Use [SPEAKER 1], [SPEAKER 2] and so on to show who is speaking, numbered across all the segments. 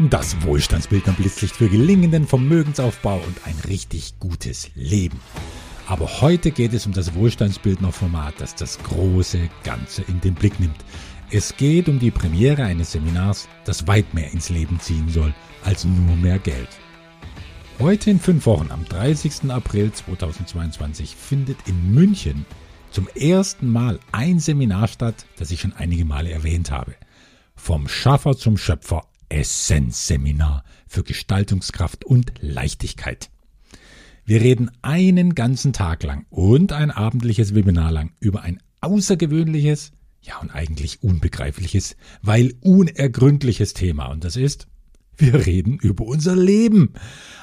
[SPEAKER 1] Das Wohlstandsbildner Blitzlicht für gelingenden Vermögensaufbau und ein richtig gutes Leben. Aber heute geht es um das Wohlstandsbildner-Format, das das große Ganze in den Blick nimmt. Es geht um die Premiere eines Seminars, das weit mehr ins Leben ziehen soll als nur mehr Geld. Heute in fünf Wochen, am 30. April 2022, findet in München zum ersten Mal ein Seminar statt, das ich schon einige Male erwähnt habe. Vom Schaffer zum Schöpfer Essenzseminar für Gestaltungskraft und Leichtigkeit. Wir reden einen ganzen Tag lang und ein abendliches Webinar lang über ein außergewöhnliches, ja und eigentlich unbegreifliches, weil unergründliches Thema und das ist, wir reden über unser Leben.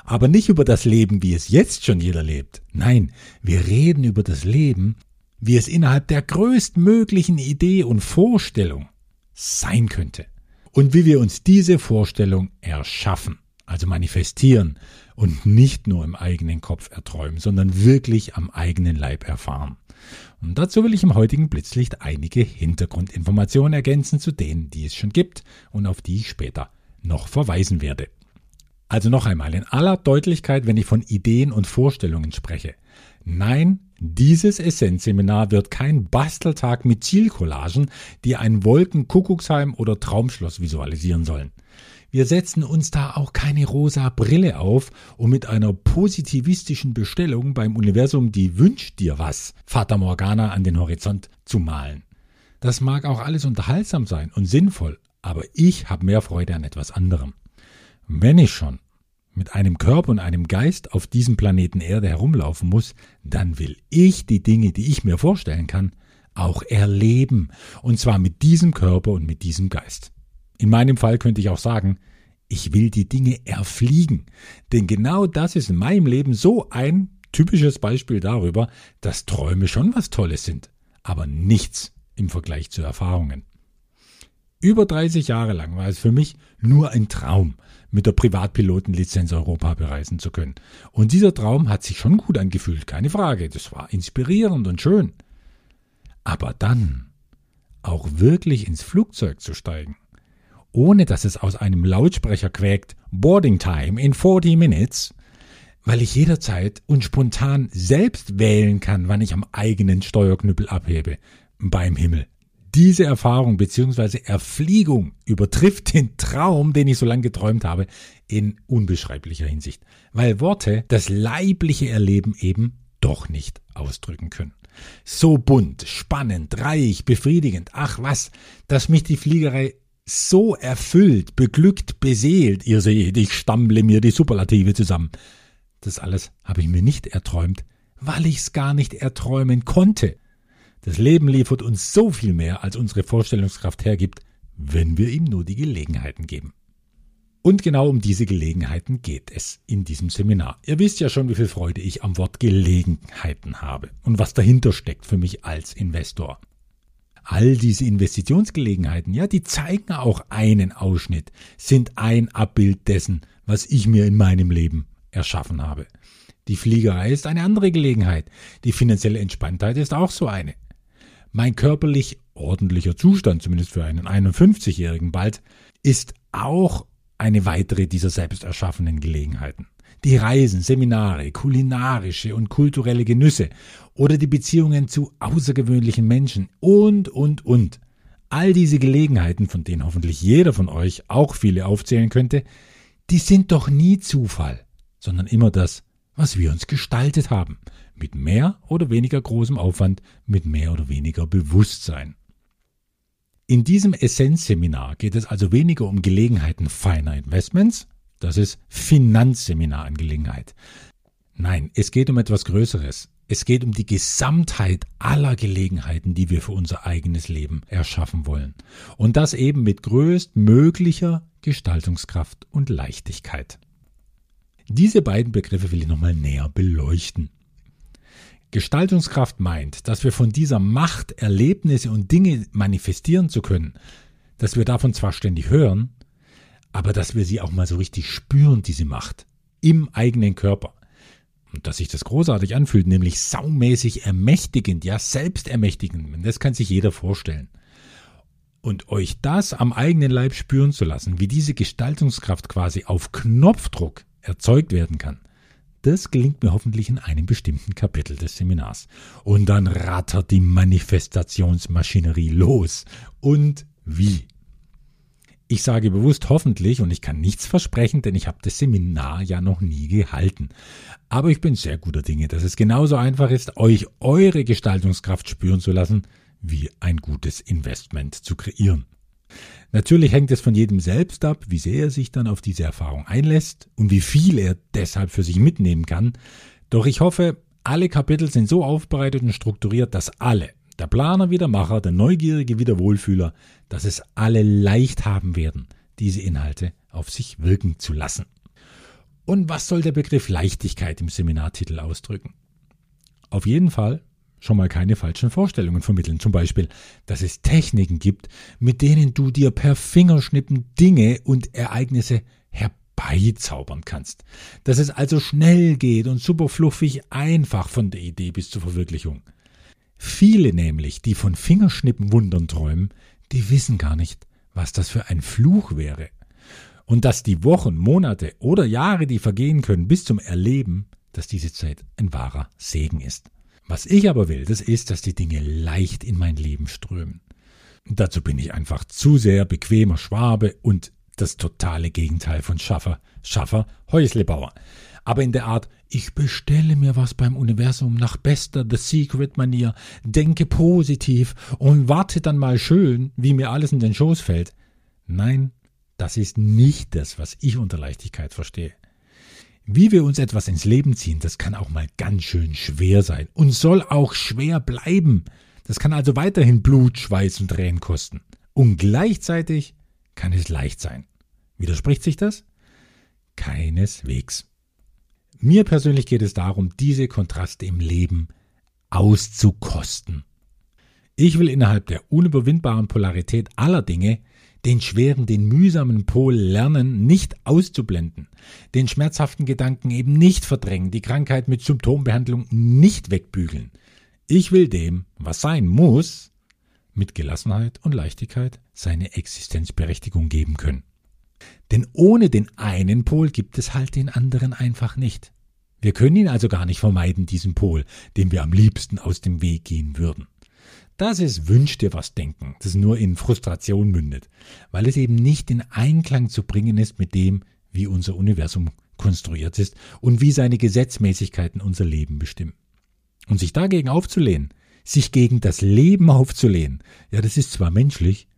[SPEAKER 1] Aber nicht über das Leben, wie es jetzt schon jeder lebt. Nein, wir reden über das Leben, wie es innerhalb der größtmöglichen Idee und Vorstellung sein könnte. Und wie wir uns diese Vorstellung erschaffen, also manifestieren und nicht nur im eigenen Kopf erträumen, sondern wirklich am eigenen Leib erfahren. Und dazu will ich im heutigen Blitzlicht einige Hintergrundinformationen ergänzen zu denen, die es schon gibt und auf die ich später noch verweisen werde. Also noch einmal in aller Deutlichkeit, wenn ich von Ideen und Vorstellungen spreche. Nein, dieses Essenzseminar wird kein Basteltag mit Zielcollagen, die ein Wolkenkuckucksheim oder Traumschloss visualisieren sollen. Wir setzen uns da auch keine rosa Brille auf, um mit einer positivistischen Bestellung beim Universum die Wünsch dir was, Fata Morgana an den Horizont zu malen. Das mag auch alles unterhaltsam sein und sinnvoll, aber ich habe mehr Freude an etwas anderem. Wenn ich schon mit einem Körper und einem Geist auf diesem Planeten Erde herumlaufen muss, dann will ich die Dinge, die ich mir vorstellen kann, auch erleben. Und zwar mit diesem Körper und mit diesem Geist. In meinem Fall könnte ich auch sagen, ich will die Dinge erfliegen. Denn genau das ist in meinem Leben so ein typisches Beispiel darüber, dass Träume schon was Tolles sind, aber nichts im Vergleich zu Erfahrungen. Über 30 Jahre lang war es für mich nur ein Traum, mit der Privatpilotenlizenz Europa bereisen zu können. Und dieser Traum hat sich schon gut angefühlt, keine Frage. Das war inspirierend und schön. Aber dann auch wirklich ins Flugzeug zu steigen, ohne dass es aus einem Lautsprecher quäkt, Boarding Time in 40 Minutes, weil ich jederzeit und spontan selbst wählen kann, wann ich am eigenen Steuerknüppel abhebe, beim Himmel. Diese Erfahrung bzw. Erfliegung übertrifft den Traum, den ich so lange geträumt habe, in unbeschreiblicher Hinsicht, weil Worte das leibliche Erleben eben doch nicht ausdrücken können. So bunt, spannend, reich, befriedigend, ach was, dass mich die Fliegerei so erfüllt, beglückt, beseelt, ihr seht, ich stammle mir die Superlative zusammen. Das alles habe ich mir nicht erträumt, weil ich's gar nicht erträumen konnte. Das Leben liefert uns so viel mehr, als unsere Vorstellungskraft hergibt, wenn wir ihm nur die Gelegenheiten geben. Und genau um diese Gelegenheiten geht es in diesem Seminar. Ihr wisst ja schon, wie viel Freude ich am Wort Gelegenheiten habe und was dahinter steckt für mich als Investor. All diese Investitionsgelegenheiten, ja, die zeigen auch einen Ausschnitt, sind ein Abbild dessen, was ich mir in meinem Leben erschaffen habe. Die Fliegerei ist eine andere Gelegenheit. Die finanzielle Entspanntheit ist auch so eine. Mein körperlich ordentlicher Zustand, zumindest für einen 51-Jährigen bald, ist auch eine weitere dieser selbst erschaffenen Gelegenheiten. Die Reisen, Seminare, kulinarische und kulturelle Genüsse oder die Beziehungen zu außergewöhnlichen Menschen und, und, und. All diese Gelegenheiten, von denen hoffentlich jeder von euch auch viele aufzählen könnte, die sind doch nie Zufall, sondern immer das, was wir uns gestaltet haben, mit mehr oder weniger großem Aufwand, mit mehr oder weniger Bewusstsein. In diesem Essenzseminar geht es also weniger um Gelegenheiten feiner Investments, das ist Finanzseminarangelegenheit. Nein, es geht um etwas Größeres. Es geht um die Gesamtheit aller Gelegenheiten, die wir für unser eigenes Leben erschaffen wollen. Und das eben mit größtmöglicher Gestaltungskraft und Leichtigkeit. Diese beiden Begriffe will ich nochmal näher beleuchten. Gestaltungskraft meint, dass wir von dieser Macht, Erlebnisse und Dinge manifestieren zu können, dass wir davon zwar ständig hören, aber dass wir sie auch mal so richtig spüren, diese Macht, im eigenen Körper. Und dass sich das großartig anfühlt, nämlich saumäßig ermächtigend, ja, selbstermächtigend, das kann sich jeder vorstellen. Und euch das am eigenen Leib spüren zu lassen, wie diese Gestaltungskraft quasi auf Knopfdruck erzeugt werden kann, das gelingt mir hoffentlich in einem bestimmten Kapitel des Seminars. Und dann rattert die Manifestationsmaschinerie los. Und wie? Ich sage bewusst hoffentlich und ich kann nichts versprechen, denn ich habe das Seminar ja noch nie gehalten. Aber ich bin sehr guter Dinge, dass es genauso einfach ist, euch eure Gestaltungskraft spüren zu lassen, wie ein gutes Investment zu kreieren. Natürlich hängt es von jedem selbst ab, wie sehr er sich dann auf diese Erfahrung einlässt und wie viel er deshalb für sich mitnehmen kann. Doch ich hoffe, alle Kapitel sind so aufbereitet und strukturiert, dass alle, der Planer wie der Macher, der Neugierige wie der Wohlfühler, dass es alle leicht haben werden, diese Inhalte auf sich wirken zu lassen. Und was soll der Begriff Leichtigkeit im Seminartitel ausdrücken? Auf jeden Fall schon mal keine falschen Vorstellungen vermitteln. Zum Beispiel, dass es Techniken gibt, mit denen du dir per Fingerschnippen Dinge und Ereignisse herbeizaubern kannst. Dass es also schnell geht und super fluffig einfach von der Idee bis zur Verwirklichung. Viele nämlich, die von Fingerschnippen Wundern träumen, die wissen gar nicht, was das für ein Fluch wäre. Und dass die Wochen, Monate oder Jahre, die vergehen können bis zum Erleben, dass diese Zeit ein wahrer Segen ist. Was ich aber will, das ist, dass die Dinge leicht in mein Leben strömen. Dazu bin ich einfach zu sehr bequemer Schwabe und das totale Gegenteil von Schaffer, Schaffer, Häuslebauer. Aber in der Art, ich bestelle mir was beim Universum nach bester The Secret Manier, denke positiv und warte dann mal schön, wie mir alles in den Schoß fällt. Nein, das ist nicht das, was ich unter Leichtigkeit verstehe. Wie wir uns etwas ins Leben ziehen, das kann auch mal ganz schön schwer sein und soll auch schwer bleiben. Das kann also weiterhin Blut, Schweiß und Tränen kosten. Und gleichzeitig kann es leicht sein. Widerspricht sich das? Keineswegs. Mir persönlich geht es darum, diese Kontraste im Leben auszukosten. Ich will innerhalb der unüberwindbaren Polarität aller Dinge den schweren, den mühsamen Pol lernen, nicht auszublenden, den schmerzhaften Gedanken eben nicht verdrängen, die Krankheit mit Symptombehandlung nicht wegbügeln. Ich will dem, was sein muss, mit Gelassenheit und Leichtigkeit seine Existenzberechtigung geben können. Denn ohne den einen Pol gibt es halt den anderen einfach nicht. Wir können ihn also gar nicht vermeiden, diesen Pol, dem wir am liebsten aus dem Weg gehen würden. Das ist Wünsch dir was denken, das nur in Frustration mündet, weil es eben nicht in Einklang zu bringen ist mit dem, wie unser Universum konstruiert ist und wie seine Gesetzmäßigkeiten unser Leben bestimmen. Und sich dagegen aufzulehnen, sich gegen das Leben aufzulehnen, ja, das ist zwar menschlich,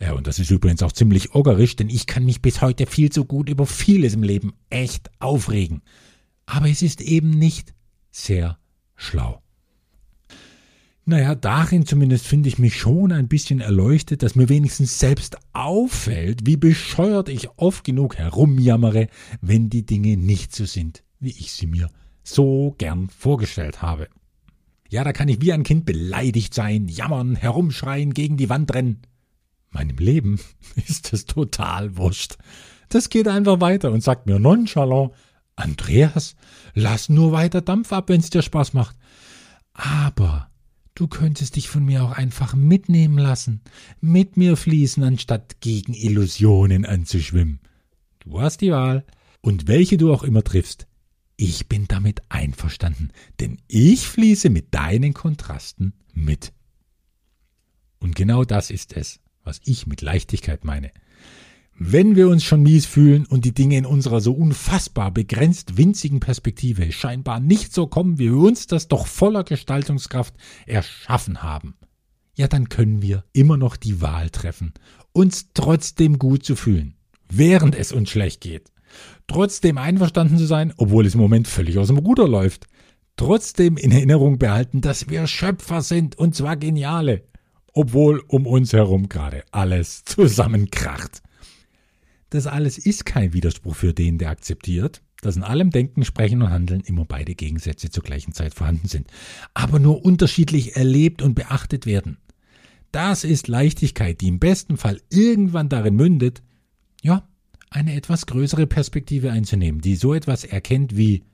[SPEAKER 1] ja, und das ist übrigens auch ziemlich oggerisch, denn ich kann mich bis heute viel zu gut über vieles im Leben echt aufregen. Aber es ist eben nicht sehr schlau. Naja, darin zumindest finde ich mich schon ein bisschen erleuchtet, dass mir wenigstens selbst auffällt, wie bescheuert ich oft genug herumjammere, wenn die Dinge nicht so sind, wie ich sie mir so gern vorgestellt habe. Ja, da kann ich wie ein Kind beleidigt sein, jammern, herumschreien, gegen die Wand rennen. Meinem Leben ist es total wurscht. Das geht einfach weiter und sagt mir nonchalant, Andreas, lass nur weiter Dampf ab, wenn's dir Spaß macht. Aber Du könntest dich von mir auch einfach mitnehmen lassen, mit mir fließen, anstatt gegen Illusionen anzuschwimmen. Du hast die Wahl. Und welche du auch immer triffst, ich bin damit einverstanden, denn ich fließe mit deinen Kontrasten mit. Und genau das ist es, was ich mit Leichtigkeit meine. Wenn wir uns schon mies fühlen und die Dinge in unserer so unfassbar begrenzt winzigen Perspektive scheinbar nicht so kommen, wie wir uns das doch voller Gestaltungskraft erschaffen haben, ja, dann können wir immer noch die Wahl treffen, uns trotzdem gut zu fühlen, während es uns schlecht geht. Trotzdem einverstanden zu sein, obwohl es im Moment völlig aus dem Ruder läuft. Trotzdem in Erinnerung behalten, dass wir Schöpfer sind und zwar geniale, obwohl um uns herum gerade alles zusammenkracht. Das alles ist kein Widerspruch für den, der akzeptiert, dass in allem Denken, Sprechen und Handeln immer beide Gegensätze zur gleichen Zeit vorhanden sind, aber nur unterschiedlich erlebt und beachtet werden. Das ist Leichtigkeit, die im besten Fall irgendwann darin mündet, ja, eine etwas größere Perspektive einzunehmen, die so etwas erkennt wie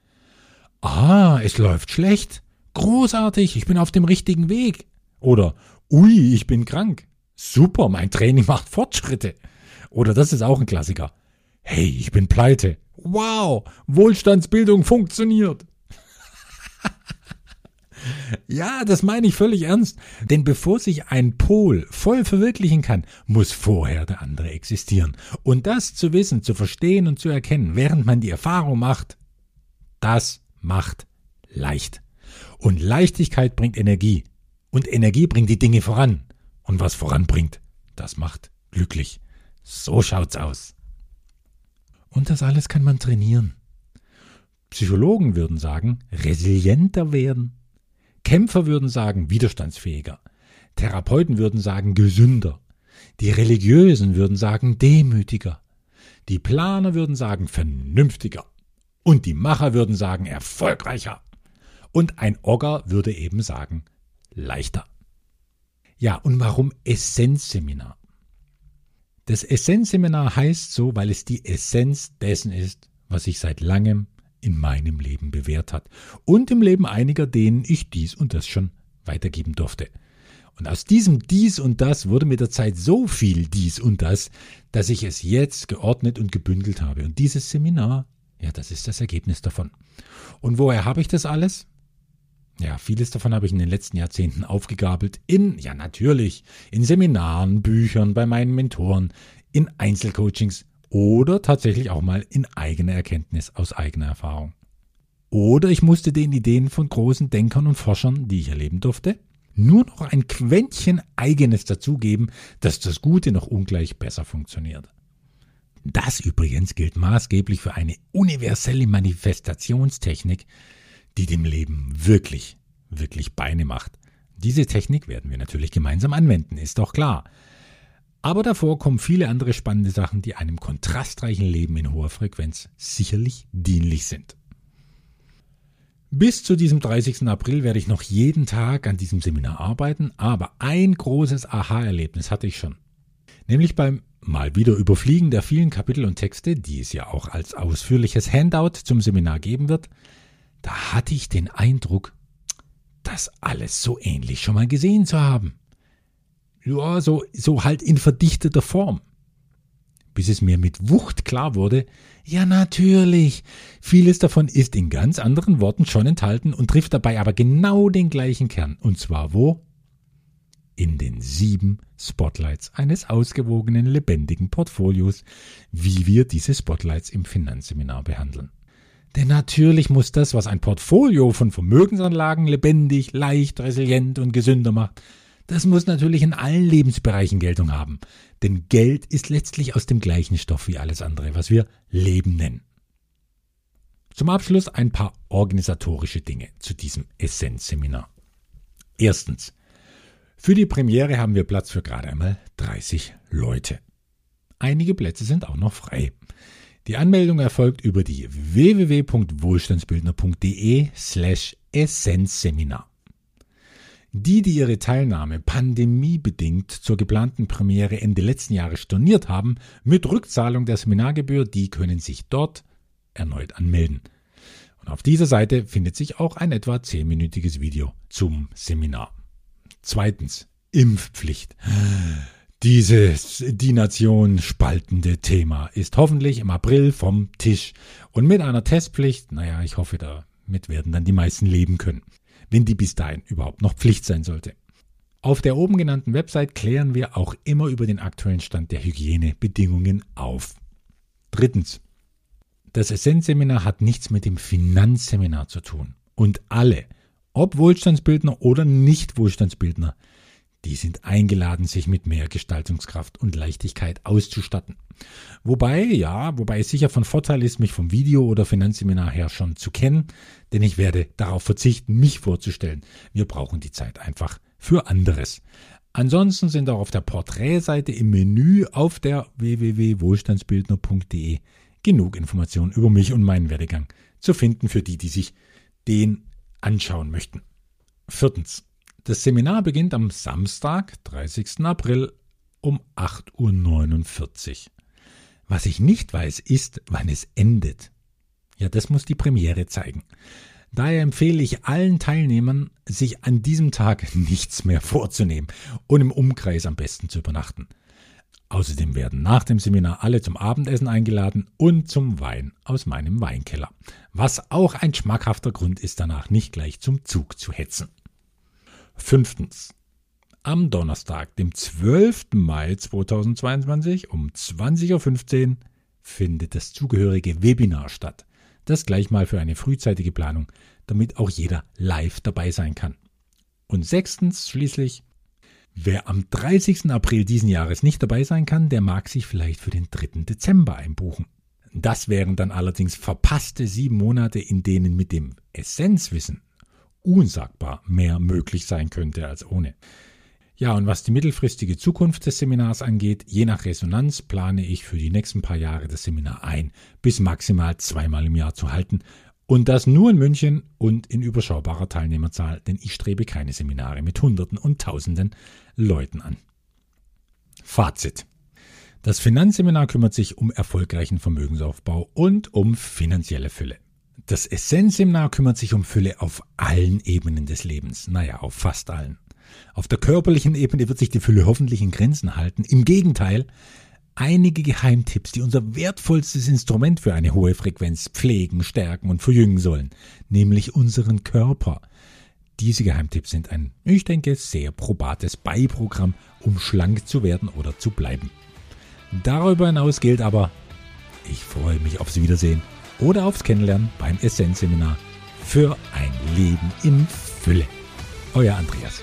[SPEAKER 1] Ah, es läuft schlecht. Großartig, ich bin auf dem richtigen Weg. Oder Ui, ich bin krank. Super, mein Training macht Fortschritte. Oder das ist auch ein Klassiker. Hey, ich bin pleite. Wow, Wohlstandsbildung funktioniert. ja, das meine ich völlig ernst. Denn bevor sich ein Pol voll verwirklichen kann, muss vorher der andere existieren. Und das zu wissen, zu verstehen und zu erkennen, während man die Erfahrung macht, das macht leicht. Und Leichtigkeit bringt Energie. Und Energie bringt die Dinge voran. Und was voranbringt, das macht glücklich. So schaut's aus. Und das alles kann man trainieren. Psychologen würden sagen, resilienter werden. Kämpfer würden sagen, widerstandsfähiger. Therapeuten würden sagen, gesünder. Die Religiösen würden sagen, demütiger. Die Planer würden sagen, vernünftiger. Und die Macher würden sagen, erfolgreicher. Und ein Ogger würde eben sagen, leichter. Ja, und warum Essenzseminar? Das Essenzseminar heißt so, weil es die Essenz dessen ist, was sich seit langem in meinem Leben bewährt hat und im Leben einiger, denen ich dies und das schon weitergeben durfte. Und aus diesem dies und das wurde mit der Zeit so viel dies und das, dass ich es jetzt geordnet und gebündelt habe. Und dieses Seminar, ja, das ist das Ergebnis davon. Und woher habe ich das alles? Ja, vieles davon habe ich in den letzten Jahrzehnten aufgegabelt. In, ja natürlich, in Seminaren, Büchern, bei meinen Mentoren, in Einzelcoachings oder tatsächlich auch mal in eigener Erkenntnis aus eigener Erfahrung. Oder ich musste den Ideen von großen Denkern und Forschern, die ich erleben durfte, nur noch ein Quäntchen eigenes dazugeben, dass das Gute noch ungleich besser funktioniert. Das übrigens gilt maßgeblich für eine universelle Manifestationstechnik, die dem Leben wirklich, wirklich Beine macht. Diese Technik werden wir natürlich gemeinsam anwenden, ist doch klar. Aber davor kommen viele andere spannende Sachen, die einem kontrastreichen Leben in hoher Frequenz sicherlich dienlich sind. Bis zu diesem 30. April werde ich noch jeden Tag an diesem Seminar arbeiten, aber ein großes Aha-Erlebnis hatte ich schon. Nämlich beim mal wieder Überfliegen der vielen Kapitel und Texte, die es ja auch als ausführliches Handout zum Seminar geben wird, da hatte ich den Eindruck, das alles so ähnlich schon mal gesehen zu haben. Ja, so, so halt in verdichteter Form. Bis es mir mit Wucht klar wurde, ja natürlich, vieles davon ist in ganz anderen Worten schon enthalten und trifft dabei aber genau den gleichen Kern. Und zwar wo? In den sieben Spotlights eines ausgewogenen, lebendigen Portfolios, wie wir diese Spotlights im Finanzseminar behandeln. Denn natürlich muss das, was ein Portfolio von Vermögensanlagen lebendig, leicht, resilient und gesünder macht, das muss natürlich in allen Lebensbereichen Geltung haben. Denn Geld ist letztlich aus dem gleichen Stoff wie alles andere, was wir Leben nennen. Zum Abschluss ein paar organisatorische Dinge zu diesem Essenzseminar. Erstens. Für die Premiere haben wir Platz für gerade einmal 30 Leute. Einige Plätze sind auch noch frei. Die Anmeldung erfolgt über die www.wohlstandsbildner.de slash Essenzseminar. Die, die ihre Teilnahme pandemiebedingt zur geplanten Premiere Ende letzten Jahres storniert haben, mit Rückzahlung der Seminargebühr, die können sich dort erneut anmelden. Und auf dieser Seite findet sich auch ein etwa zehnminütiges Video zum Seminar. Zweitens, Impfpflicht. Dieses die Nation spaltende Thema ist hoffentlich im April vom Tisch. Und mit einer Testpflicht, naja, ich hoffe, damit werden dann die meisten leben können, wenn die bis dahin überhaupt noch Pflicht sein sollte. Auf der oben genannten Website klären wir auch immer über den aktuellen Stand der Hygienebedingungen auf. Drittens. Das Essenzseminar hat nichts mit dem Finanzseminar zu tun. Und alle, ob Wohlstandsbildner oder Nicht-Wohlstandsbildner, die sind eingeladen, sich mit mehr Gestaltungskraft und Leichtigkeit auszustatten. Wobei, ja, wobei es sicher von Vorteil ist, mich vom Video oder Finanzseminar her schon zu kennen, denn ich werde darauf verzichten, mich vorzustellen. Wir brauchen die Zeit einfach für anderes. Ansonsten sind auch auf der Porträtseite im Menü auf der www.wohlstandsbildner.de genug Informationen über mich und meinen Werdegang zu finden für die, die sich den anschauen möchten. Viertens. Das Seminar beginnt am Samstag, 30. April um 8.49 Uhr. Was ich nicht weiß, ist, wann es endet. Ja, das muss die Premiere zeigen. Daher empfehle ich allen Teilnehmern, sich an diesem Tag nichts mehr vorzunehmen und im Umkreis am besten zu übernachten. Außerdem werden nach dem Seminar alle zum Abendessen eingeladen und zum Wein aus meinem Weinkeller. Was auch ein schmackhafter Grund ist, danach nicht gleich zum Zug zu hetzen. Fünftens. Am Donnerstag, dem 12. Mai 2022 um 20.15 Uhr findet das zugehörige Webinar statt. Das gleich mal für eine frühzeitige Planung, damit auch jeder live dabei sein kann. Und sechstens schließlich, wer am 30. April diesen Jahres nicht dabei sein kann, der mag sich vielleicht für den 3. Dezember einbuchen. Das wären dann allerdings verpasste sieben Monate, in denen mit dem Essenzwissen unsagbar mehr möglich sein könnte als ohne. Ja, und was die mittelfristige Zukunft des Seminars angeht, je nach Resonanz plane ich für die nächsten paar Jahre das Seminar ein, bis maximal zweimal im Jahr zu halten. Und das nur in München und in überschaubarer Teilnehmerzahl, denn ich strebe keine Seminare mit Hunderten und Tausenden Leuten an. Fazit. Das Finanzseminar kümmert sich um erfolgreichen Vermögensaufbau und um finanzielle Fülle. Das Essenzseminar kümmert sich um Fülle auf allen Ebenen des Lebens, naja, auf fast allen. Auf der körperlichen Ebene wird sich die Fülle hoffentlich in Grenzen halten. Im Gegenteil, einige Geheimtipps, die unser wertvollstes Instrument für eine hohe Frequenz pflegen, stärken und verjüngen sollen, nämlich unseren Körper. Diese Geheimtipps sind ein, ich denke, sehr probates Beiprogramm, um schlank zu werden oder zu bleiben. Darüber hinaus gilt aber, ich freue mich aufs Wiedersehen oder aufs Kennenlernen beim Essenzseminar für ein Leben in Fülle. Euer Andreas.